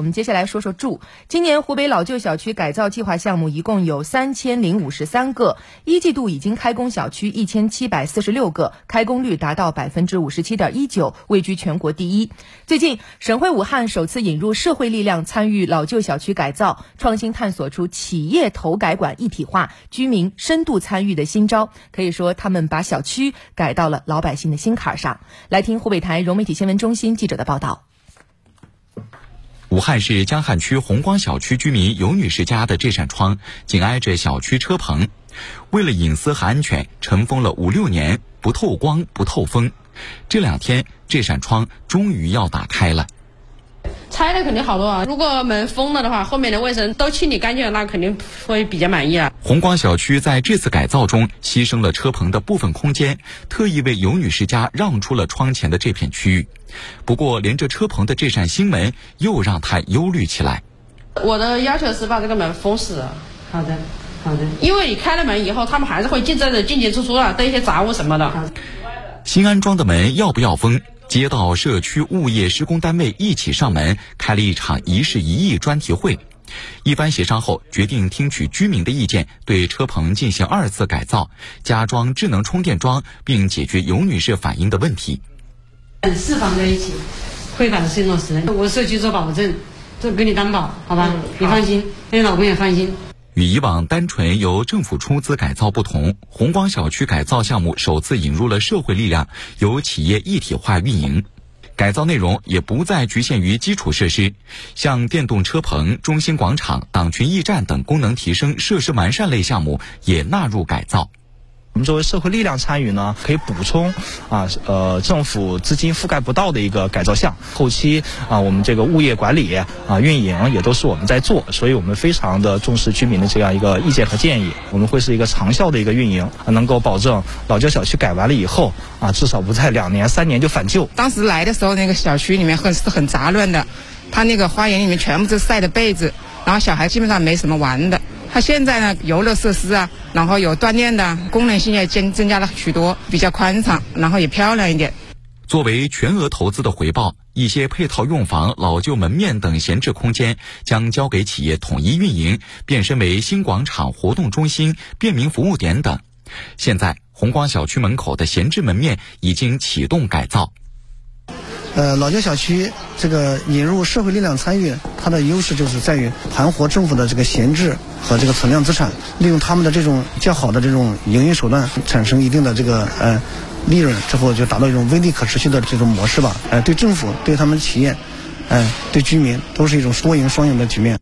我们接下来说说住。今年湖北老旧小区改造计划项目一共有三千零五十三个，一季度已经开工小区一千七百四十六个，开工率达到百分之五十七点一九，位居全国第一。最近，省会武汉首次引入社会力量参与老旧小区改造，创新探索出企业投改管一体化、居民深度参与的新招。可以说，他们把小区改到了老百姓的心坎上。来听湖北台融媒体新闻中心记者的报道。武汉市江汉区红光小区居民尤女士家的这扇窗紧挨着小区车棚，为了隐私和安全，尘封了五六年，不透光不透风。这两天，这扇窗终于要打开了。拆了肯定好多啊！如果门封了的话，后面的卫生都清理干净了，那肯定会比较满意啊。红光小区在这次改造中牺牲了车棚的部分空间，特意为尤女士家让出了窗前的这片区域。不过，连着车棚的这扇新门又让她忧虑起来。我的要求是把这个门封死。好的，好的。因为你开了门以后，他们还是会进这里进进出出啊，带一些杂物什么的。新安装的门要不要封？街道、社区、物业施工单位一起上门，开了一场一事一议专题会。一番协商后，决定听取居民的意见，对车棚进行二次改造，加装智能充电桩，并解决尤女士反映的问题。四方在一起，会把事情落实。我社区做保证，这给你担保，好吧？你放心，你老公也放心。与以往单纯由政府出资改造不同，红光小区改造项目首次引入了社会力量，由企业一体化运营。改造内容也不再局限于基础设施，像电动车棚、中心广场、党群驿站等功能提升、设施完善类项目也纳入改造。我们作为社会力量参与呢，可以补充啊，呃，政府资金覆盖不到的一个改造项。后期啊，我们这个物业管理啊、运营也都是我们在做，所以我们非常的重视居民的这样一个意见和建议。我们会是一个长效的一个运营，能够保证老旧小区改完了以后啊，至少不在两年、三年就返旧。当时来的时候，那个小区里面很是很杂乱的，他那个花园里面全部是晒的被子，然后小孩基本上没什么玩的。它现在呢，游乐设施啊，然后有锻炼的功能性也增增加了许多，比较宽敞，然后也漂亮一点。作为全额投资的回报，一些配套用房、老旧门面等闲置空间将交给企业统一运营，变身为新广场、活动中心、便民服务点等。现在，红光小区门口的闲置门面已经启动改造。呃，老旧小区这个引入社会力量参与，它的优势就是在于盘活政府的这个闲置和这个存量资产，利用他们的这种较好的这种营运手段，产生一定的这个呃利润之后，就达到一种微利可持续的这种模式吧。呃，对政府、对他们企业，呃，对居民都是一种多赢双赢的局面。